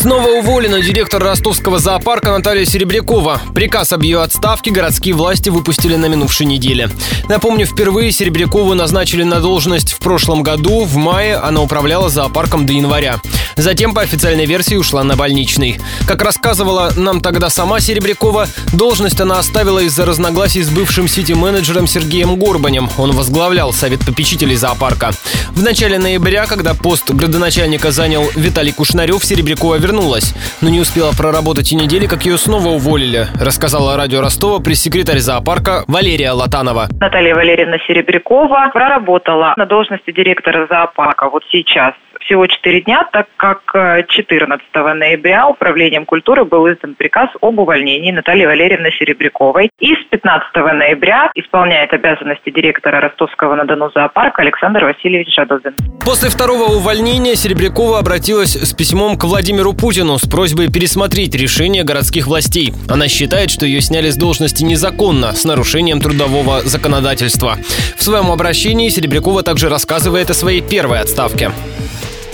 Снова уволена директор ростовского зоопарка Наталья Серебрякова. Приказ об ее отставке городские власти выпустили на минувшей неделе. Напомню, впервые Серебрякову назначили на должность в прошлом году. В мае она управляла зоопарком до января. Затем, по официальной версии, ушла на больничный. Как рассказывала нам тогда сама Серебрякова, должность она оставила из-за разногласий с бывшим сити-менеджером Сергеем Горбанем. Он возглавлял совет попечителей зоопарка. В начале ноября, когда пост градоначальника занял Виталий Кушнарев, Серебрякова вернулась, но не успела проработать и недели, как ее снова уволили, рассказала радио Ростова пресс-секретарь зоопарка Валерия Латанова. Наталья Валерьевна Серебрякова проработала на должности директора зоопарка вот сейчас всего 4 дня, так как 14 э, ноября Управлением культуры был издан приказ об увольнении Натальи Валерьевны Серебряковой. И с 15 ноября исполняет обязанности директора Ростовского на Дону зоопарка Александр Васильевич Жадобин. После второго увольнения Серебрякова обратилась с письмом к Владимиру Путину с просьбой пересмотреть решение городских властей. Она считает, что ее сняли с должности незаконно, с нарушением трудового законодательства. В своем обращении Серебрякова также рассказывает о своей первой отставке.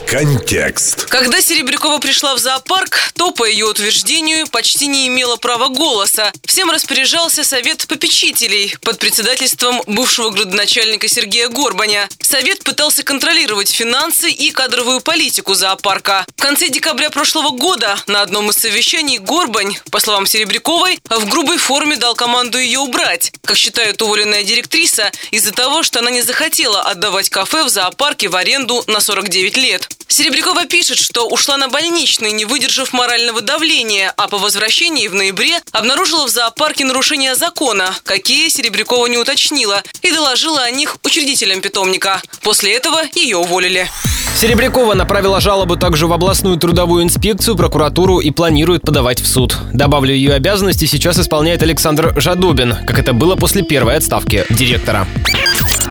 Контекст. Когда Серебрякова пришла в зоопарк, то, по ее утверждению, почти не имела права голоса. Всем распоряжался совет попечителей под председательством бывшего градоначальника Сергея Горбаня. Совет пытался контролировать финансы и кадровую политику зоопарка. В конце декабря прошлого года на одном из совещаний Горбань, по словам Серебряковой, в грубой форме дал команду ее убрать, как считает уволенная директриса, из-за того, что она не захотела отдавать кафе в зоопарке в аренду на 49 лет. Серебрякова пишет, что ушла на больничный, не выдержав морального давления, а по возвращении в ноябре обнаружила в зоопарке нарушения закона, какие Серебрякова не уточнила, и доложила о них учредителям питомника. После этого ее уволили. Серебрякова направила жалобу также в областную трудовую инспекцию, прокуратуру и планирует подавать в суд. Добавлю, ее обязанности сейчас исполняет Александр Жадобин, как это было после первой отставки директора.